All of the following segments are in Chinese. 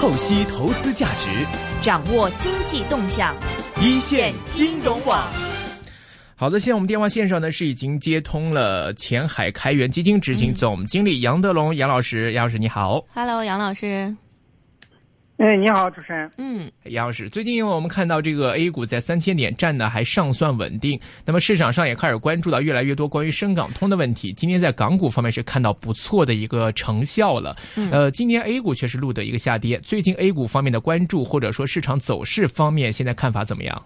透析投资价值，掌握经济动向，一线金融网。好的，现在我们电话线上呢是已经接通了前海开源基金执行总经理杨德龙杨老师，杨老师你好，Hello，杨老师。哎，你好，主持人。嗯，杨老师，最近因为我们看到这个 A 股在三千点站的还尚算稳定，那么市场上也开始关注到越来越多关于深港通的问题。今天在港股方面是看到不错的一个成效了。呃，今天 A 股却是录得一个下跌。最近 A 股方面的关注或者说市场走势方面，现在看法怎么样？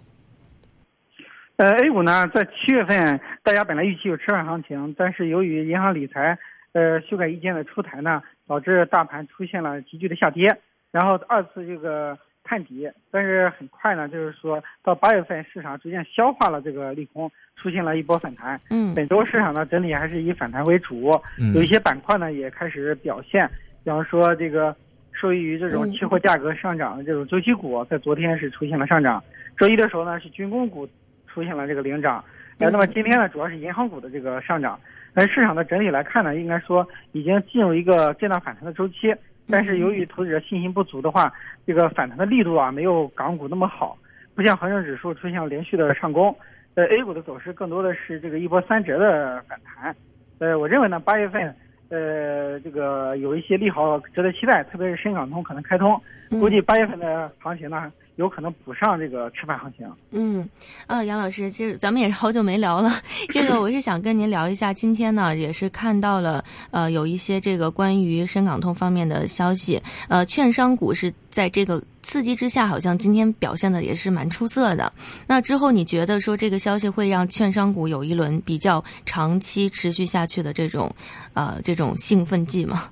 呃，A 股呢，在七月份大家本来预期有吃饭行情，但是由于银行理财呃修改意见的出台呢，导致大盘出现了急剧的下跌。然后二次这个探底，但是很快呢，就是说到八月份，市场逐渐消化了这个利空，出现了一波反弹。嗯，本周市场呢整体还是以反弹为主，有一些板块呢也开始表现，比方说这个受益于这种期货价格上涨的这种周期股，在昨天是出现了上涨。周一的时候呢，是军工股出现了这个领涨。呃，那么今天呢，主要是银行股的这个上涨。但市场的整体来看呢，应该说已经进入一个震荡反弹的周期。但是由于投资者信心不足的话，这个反弹的力度啊没有港股那么好，不像恒生指数出现了连续的上攻，呃，A 股的走势更多的是这个一波三折的反弹，呃，我认为呢八月份，呃，这个有一些利好值得期待，特别是深港通可能开通，估计八月份的行情呢。有可能补上这个吃饭行情。嗯，呃，杨老师，其实咱们也是好久没聊了。这个我是想跟您聊一下，今天呢也是看到了呃有一些这个关于深港通方面的消息。呃，券商股是在这个刺激之下，好像今天表现的也是蛮出色的。那之后你觉得说这个消息会让券商股有一轮比较长期持续下去的这种呃这种兴奋剂吗？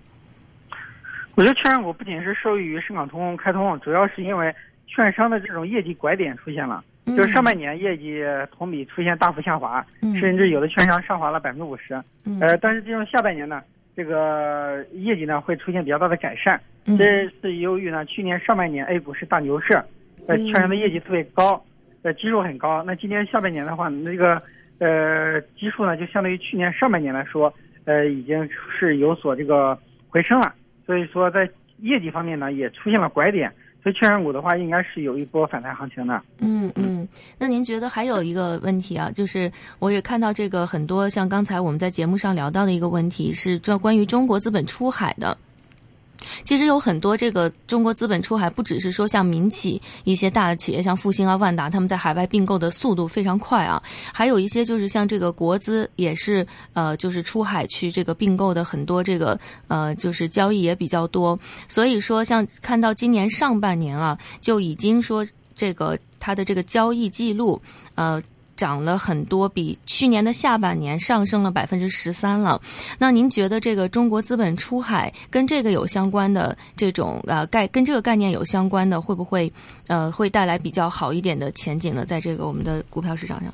我觉得券商股不仅是受益于深港通开通，主要是因为。券商的这种业绩拐点出现了，就是上半年业绩同比出现大幅下滑，甚至有的券商上滑了百分之五十。呃，但是进入下半年呢，这个业绩呢会出现比较大的改善。这是由于呢去年上半年 A 股是大牛市，呃，券商的业绩特别高，呃，基数很高。那今年下半年的话，那个呃基数呢就相对于去年上半年来说，呃，已经是有所这个回升了。所以说在业绩方面呢也出现了拐点。所以券商股的话，应该是有一波反弹行情的。嗯嗯，那您觉得还有一个问题啊，就是我也看到这个很多像刚才我们在节目上聊到的一个问题是，这关于中国资本出海的。其实有很多这个中国资本出海，不只是说像民企一些大的企业，像复兴啊、万达，他们在海外并购的速度非常快啊。还有一些就是像这个国资，也是呃，就是出海去这个并购的很多这个呃，就是交易也比较多。所以说，像看到今年上半年啊，就已经说这个它的这个交易记录呃。涨了很多，比去年的下半年上升了百分之十三了。那您觉得这个中国资本出海跟这个有相关的这种呃概跟这个概念有相关的，会不会呃会带来比较好一点的前景呢？在这个我们的股票市场上，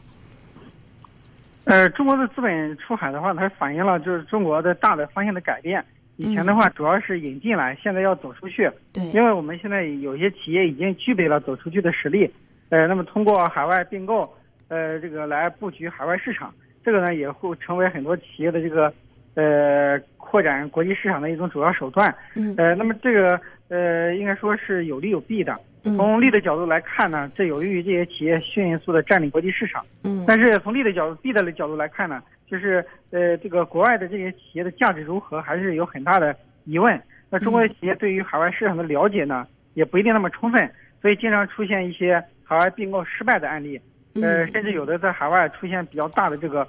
呃，中国的资本出海的话，它反映了就是中国的大的方向的改变。以前的话主要是引进来，现在要走出去。对，因为我们现在有些企业已经具备了走出去的实力。呃，那么通过海外并购。呃，这个来布局海外市场，这个呢也会成为很多企业的这个呃扩展国际市场的一种主要手段。嗯。呃，那么这个呃应该说是有利有弊的。从利的角度来看呢，这有利于这些企业迅速的占领国际市场。嗯。但是从利的角度、弊的角度来看呢，就是呃这个国外的这些企业的价值如何，还是有很大的疑问。那中国的企业对于海外市场的了解呢，也不一定那么充分，所以经常出现一些海外并购失败的案例。呃，甚至有的在海外出现比较大的这个，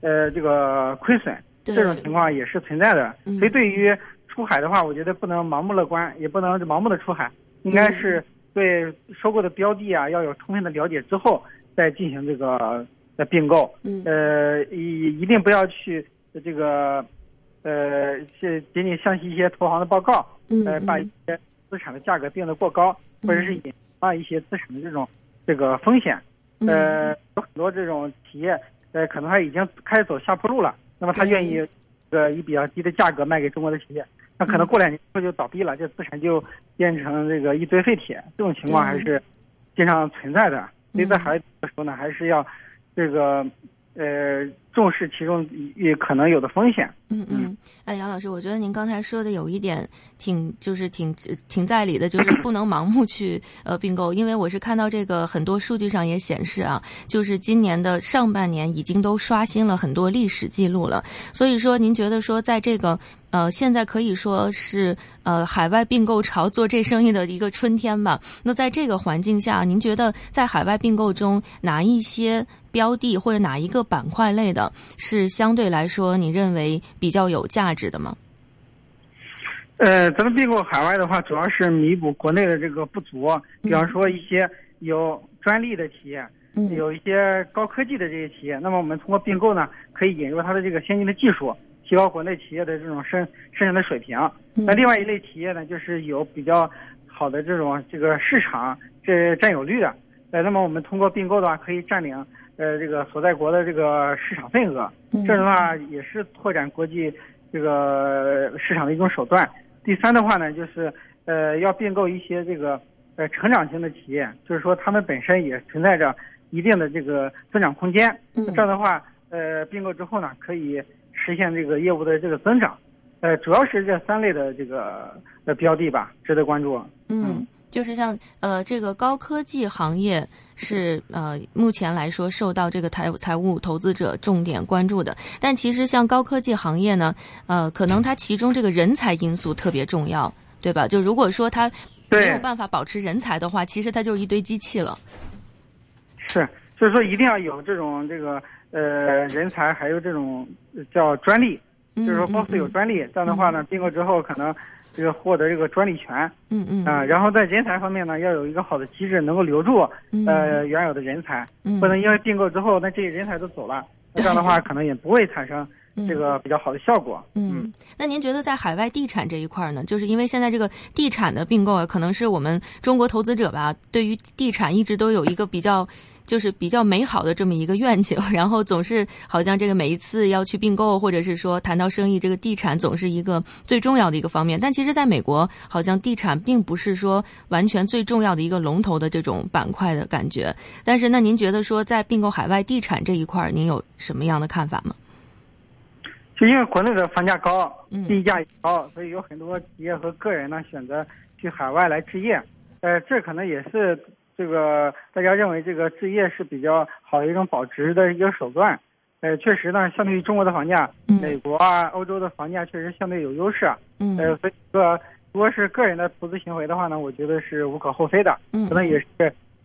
呃，这个亏损，这种情况也是存在的。所以对于出海的话，我觉得不能盲目乐观，也不能盲目的出海，应该是对收购的标的啊要有充分的了解之后再进行这个呃并购。呃，一一定不要去这个，呃，是仅仅相信一些投行的报告，呃，把一些资产的价格定得过高，或者是引发一些资产的这种这个风险。呃，有很多这种企业，呃，可能他已经开始走下坡路了。那么他愿意，呃，以比较低的价格卖给中国的企业，那可能过两年后就倒闭了，这资产就变成这个一堆废铁。这种情况还是经常存在的。所以在海外的时候呢，还是要这个呃重视其中也可能有的风险。嗯嗯，哎，杨老师，我觉得您刚才说的有一点挺就是挺挺在理的，就是不能盲目去呃并购，因为我是看到这个很多数据上也显示啊，就是今年的上半年已经都刷新了很多历史记录了。所以说，您觉得说在这个呃现在可以说是呃海外并购潮做这生意的一个春天吧？那在这个环境下，您觉得在海外并购中哪一些标的或者哪一个板块类的是相对来说你认为？比较有价值的吗？呃，咱们并购海外的话，主要是弥补国内的这个不足，比方说一些有专利的企业，有一些高科技的这些企业。那么我们通过并购呢，可以引入它的这个先进的技术，提高国内企业的这种生生产的水平。那另外一类企业呢，就是有比较好的这种这个市场这占有率的。呃，那么我们通过并购的话，可以占领。呃，这个所在国的这个市场份额，这样的话也是拓展国际这个市场的一种手段。第三的话呢，就是呃要并购一些这个呃成长型的企业，就是说他们本身也存在着一定的这个增长空间。这样的话，呃并购之后呢，可以实现这个业务的这个增长。呃，主要是这三类的这个呃标的吧，值得关注。嗯。就是像呃，这个高科技行业是呃，目前来说受到这个财财务投资者重点关注的。但其实像高科技行业呢，呃，可能它其中这个人才因素特别重要，对吧？就如果说它没有办法保持人才的话，其实它就是一堆机器了。是，所以说一定要有这种这个呃人才，还有这种叫专利，就是说公司有专利，这样的话呢，并购之后可能。这个获得这个专利权，嗯嗯啊，然后在人才方面呢，要有一个好的机制，能够留住呃原有的人才，不能因为并购之后，那这些人才都走了，这样的话可能也不会产生这个比较好的效果。嗯，那您觉得在海外地产这一块呢？就是因为现在这个地产的并购啊，可能是我们中国投资者吧，对于地产一直都有一个比较。就是比较美好的这么一个愿景，然后总是好像这个每一次要去并购，或者是说谈到生意，这个地产总是一个最重要的一个方面。但其实，在美国，好像地产并不是说完全最重要的一个龙头的这种板块的感觉。但是，那您觉得说在并购海外地产这一块，您有什么样的看法吗？就因为国内的房价高，地价也高，所以有很多企业和个人呢选择去海外来置业。呃，这可能也是。这个大家认为这个置业是比较好的一种保值的一个手段，呃，确实呢，相对于中国的房价，美国啊、欧洲的房价确实相对有优势，嗯，呃，所以说如果是个人的投资行为的话呢，我觉得是无可厚非的，嗯，可能也是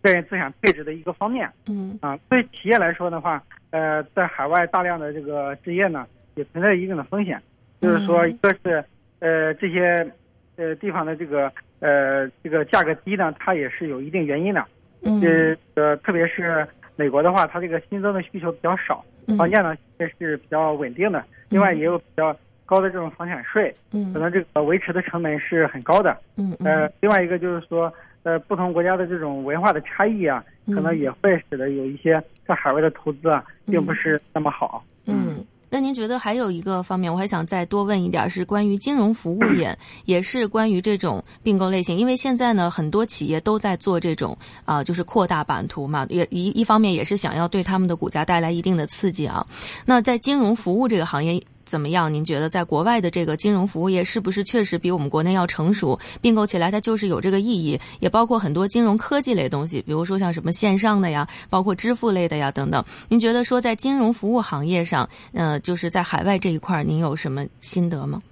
个人资产配置的一个方面，嗯，啊，对企业来说的话，呃，在海外大量的这个置业呢，也存在一定的风险，就是说一个是呃这些呃地方的这个。呃，这个价格低呢，它也是有一定原因的。嗯。呃，特别是美国的话，它这个新增的需求比较少，房价呢也是比较稳定的。另外也有比较高的这种房产税，嗯，可能这个维持的成本是很高的。嗯呃，另外一个就是说，呃，不同国家的这种文化的差异啊，可能也会使得有一些在海外的投资啊，并不是那么好。嗯。那您觉得还有一个方面，我还想再多问一点，是关于金融服务业，也是关于这种并购类型。因为现在呢，很多企业都在做这种啊，就是扩大版图嘛，也一一方面也是想要对他们的股价带来一定的刺激啊。那在金融服务这个行业。怎么样？您觉得在国外的这个金融服务业是不是确实比我们国内要成熟？并购起来它就是有这个意义，也包括很多金融科技类东西，比如说像什么线上的呀，包括支付类的呀等等。您觉得说在金融服务行业上，呃，就是在海外这一块，您有什么心得吗？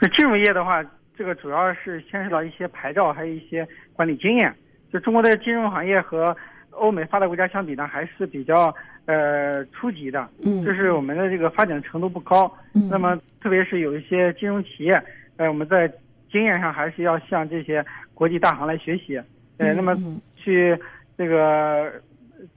是金融业的话，这个主要是牵涉到一些牌照，还有一些管理经验。就中国的金融行业和欧美发达国家相比呢，还是比较。呃，初级的，嗯，就是我们的这个发展程度不高，嗯，那么特别是有一些金融企业，呃，我们在经验上还是要向这些国际大行来学习，呃，那么去这个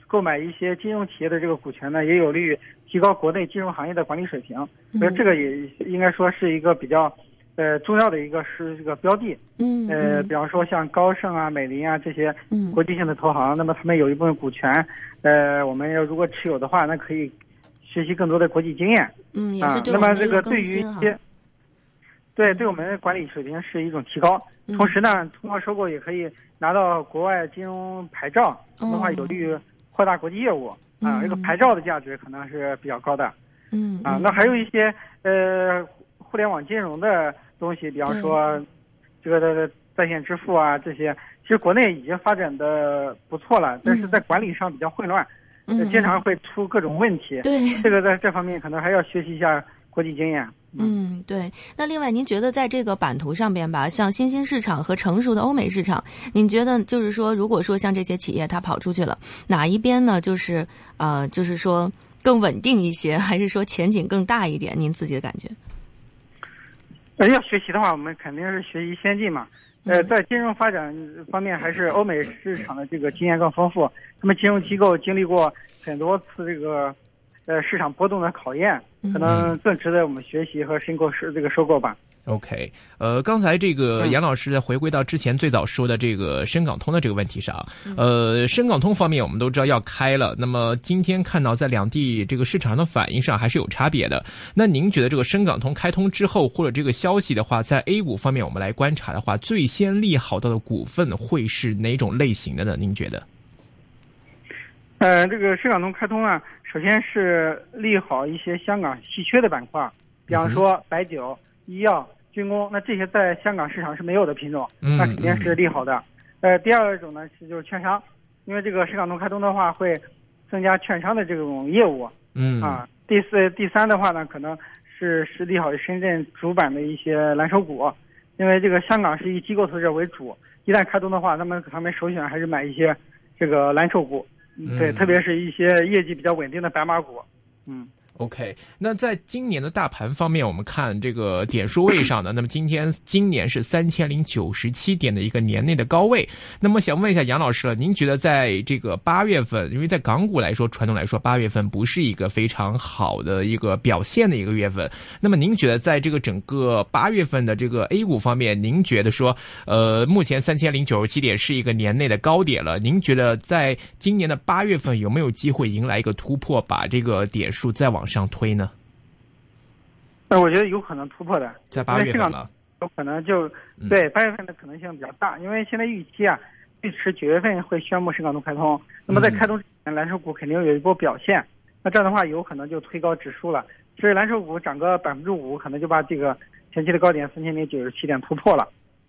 购买一些金融企业的这个股权呢，也有利于提高国内金融行业的管理水平，所以这个也应该说是一个比较。呃，重要的一个是这个标的，嗯，呃，比方说像高盛啊、美林啊这些国际性的投行，那么他们有一部分股权，呃，我们要如果持有的话，那可以学习更多的国际经验，嗯，也是对那么这个对于一些，对，对我们管理水平是一种提高。同时呢，通过收购也可以拿到国外金融牌照，的话有利于扩大国际业务。啊，这个牌照的价值可能是比较高的。嗯啊，那还有一些呃互联网金融的东西，比方说这个的在线支付啊这些，其实国内已经发展的不错了，但是在管理上比较混乱，嗯经常会出各种问题。对，这个在这方面可能还要学习一下国际经验。嗯，对。那另外，您觉得在这个版图上边吧，像新兴市场和成熟的欧美市场，您觉得就是说，如果说像这些企业它跑出去了，哪一边呢？就是呃，就是说更稳定一些，还是说前景更大一点？您自己的感觉？呃，要学习的话，我们肯定是学习先进嘛。呃，在金融发展方面，还是欧美市场的这个经验更丰富。他们金融机构经历过很多次这个。呃，市场波动的考验，可能更值得我们学习和申购是这个收购吧。OK，呃，刚才这个杨老师在回归到之前最早说的这个深港通的这个问题上，呃，深港通方面我们都知道要开了，那么今天看到在两地这个市场上的反应上还是有差别的。那您觉得这个深港通开通之后，或者这个消息的话，在 A 股方面我们来观察的话，最先利好到的股份会是哪种类型的呢？您觉得？呃，这个深港通开通啊。首先是利好一些香港稀缺的板块，比方说白酒、医药、军工，那这些在香港市场是没有的品种，那肯定是利好的。呃，第二种呢是就是券商，因为这个深港通开通的话会增加券商的这种业务。嗯啊，第四、第三的话呢，可能是是利好深圳主板的一些蓝筹股，因为这个香港是以机构投资者为主，一旦开通的话，那么他们首选还是买一些这个蓝筹股。对，特别是一些业绩比较稳定的白马股，嗯。OK，那在今年的大盘方面，我们看这个点数位上呢，那么今天今年是三千零九十七点的一个年内的高位。那么想问一下杨老师了，您觉得在这个八月份，因为在港股来说，传统来说八月份不是一个非常好的一个表现的一个月份。那么您觉得在这个整个八月份的这个 A 股方面，您觉得说，呃，目前三千零九十七点是一个年内的高点了？您觉得在今年的八月份有没有机会迎来一个突破，把这个点数再往？上推呢？那我觉得有可能突破的，在八月份了，有可能就对八月份的可能性比较大，因为现在预期啊，预迟九月份会宣布深港通开通，那么在开通之前，蓝筹股肯定有一波表现，那这样的话有可能就推高指数了。所以蓝筹股涨个百分之五，可能就把这个前期的高点三千零九十七点突破了。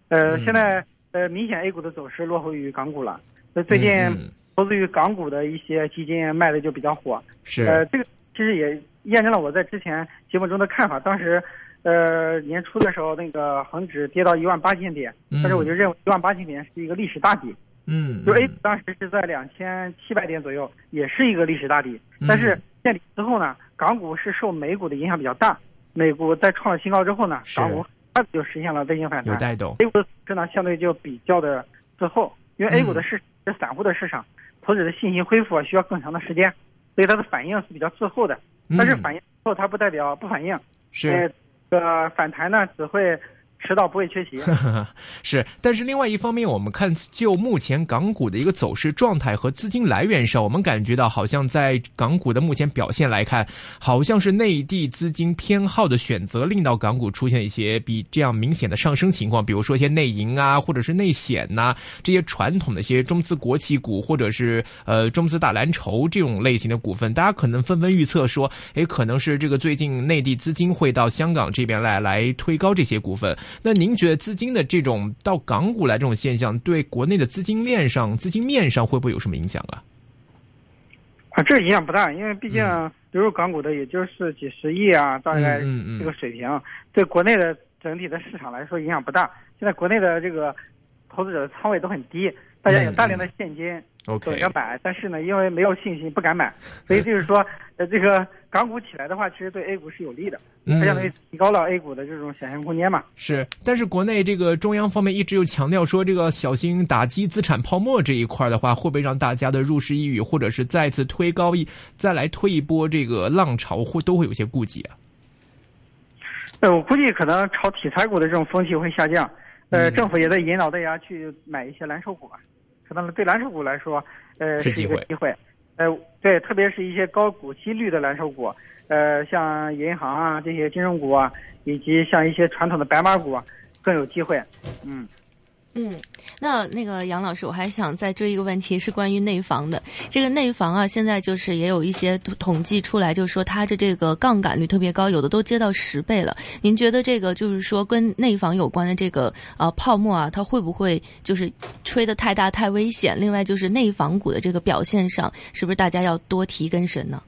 呃，现在呃明显 A 股的走势落后于港股了，那最近投资于港股的一些基金卖的就比较火，是。呃这个其实也。验证了我在之前节目中的看法。当时，呃，年初的时候，那个恒指跌到一万八千点，但是我就认为一万八千点是一个历史大底。嗯，就 A 股当时是在两千七百点左右，也是一个历史大底。但是见底之后呢，港股是受美股的影响比较大，美股在创了新高之后呢，港股它就实现了微型反弹，有带动。A 股市呢相对就比较的滞后，因为 A 股的市是散户的市场，投资者的信心恢复需要更长的时间，所以它的反应是比较滞后的。但是反应后，它不代表不反应，是这个反弹呢，只会。迟到不会缺席，是。但是另外一方面，我们看就目前港股的一个走势状态和资金来源上，我们感觉到好像在港股的目前表现来看，好像是内地资金偏好的选择，令到港股出现一些比这样明显的上升情况。比如说一些内银啊，或者是内险呐，这些传统的一些中资国企股，或者是呃中资大蓝筹这种类型的股份，大家可能纷纷预测说，诶，可能是这个最近内地资金会到香港这边来，来推高这些股份。那您觉得资金的这种到港股来这种现象，对国内的资金链上、资金面上会不会有什么影响啊？啊，这影响不大，因为毕竟流入港股的也就是几十亿啊，大概这个水平，对国内的整体的市场来说影响不大。现在国内的这个投资者的仓位都很低，大家有大量的现金。OK，想买，但是呢，因为没有信心，不敢买，所以就是说，呃，这个港股起来的话，其实对 A 股是有利的，它相当于提高了 A 股的这种想象空间嘛。是，但是国内这个中央方面一直又强调说，这个小心打击资产泡沫这一块的话，会不会让大家的入市意欲，或者是再次推高一，再来推一波这个浪潮，会都会有些顾忌啊？呃，我估计可能炒题材股的这种风气会下降，呃，政府也在引导大家去买一些蓝筹股吧。可能对蓝筹股来说，呃，是一个机会，呃，对，特别是一些高股息率的蓝筹股，呃，像银行啊这些金融股啊，以及像一些传统的白马股，更有机会，嗯。嗯，那那个杨老师，我还想再追一个问题，是关于内房的。这个内房啊，现在就是也有一些统计出来，就是说它的这个杠杆率特别高，有的都接到十倍了。您觉得这个就是说跟内房有关的这个呃泡沫啊，它会不会就是吹得太大太危险？另外就是内房股的这个表现上，是不是大家要多提根神呢？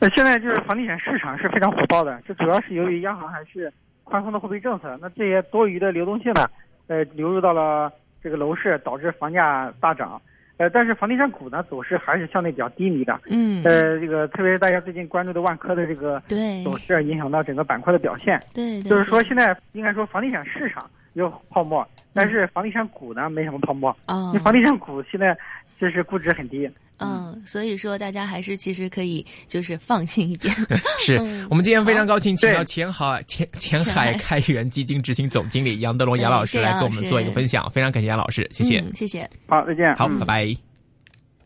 那现在就是房地产市场是非常火爆的，这主要是由于央行还是宽松的货币政策，那这些多余的流动性呢？呃，流入到了这个楼市，导致房价大涨。呃，但是房地产股呢，走势还是相对比较低迷的。嗯。呃，这个特别是大家最近关注的万科的这个走势，影响到整个板块的表现。对。就是说，现在应该说房地产市场有泡沫，但是房地产股呢没什么泡沫。啊。房地产股现在就是估值很低。嗯，所以说大家还是其实可以就是放心一点。是我们今天非常高兴，请到前海前前海开源基金执行总经理杨德龙杨老师来跟我们做一个分享，非常感谢杨老师，谢谢，谢谢，好，再见，好，拜拜。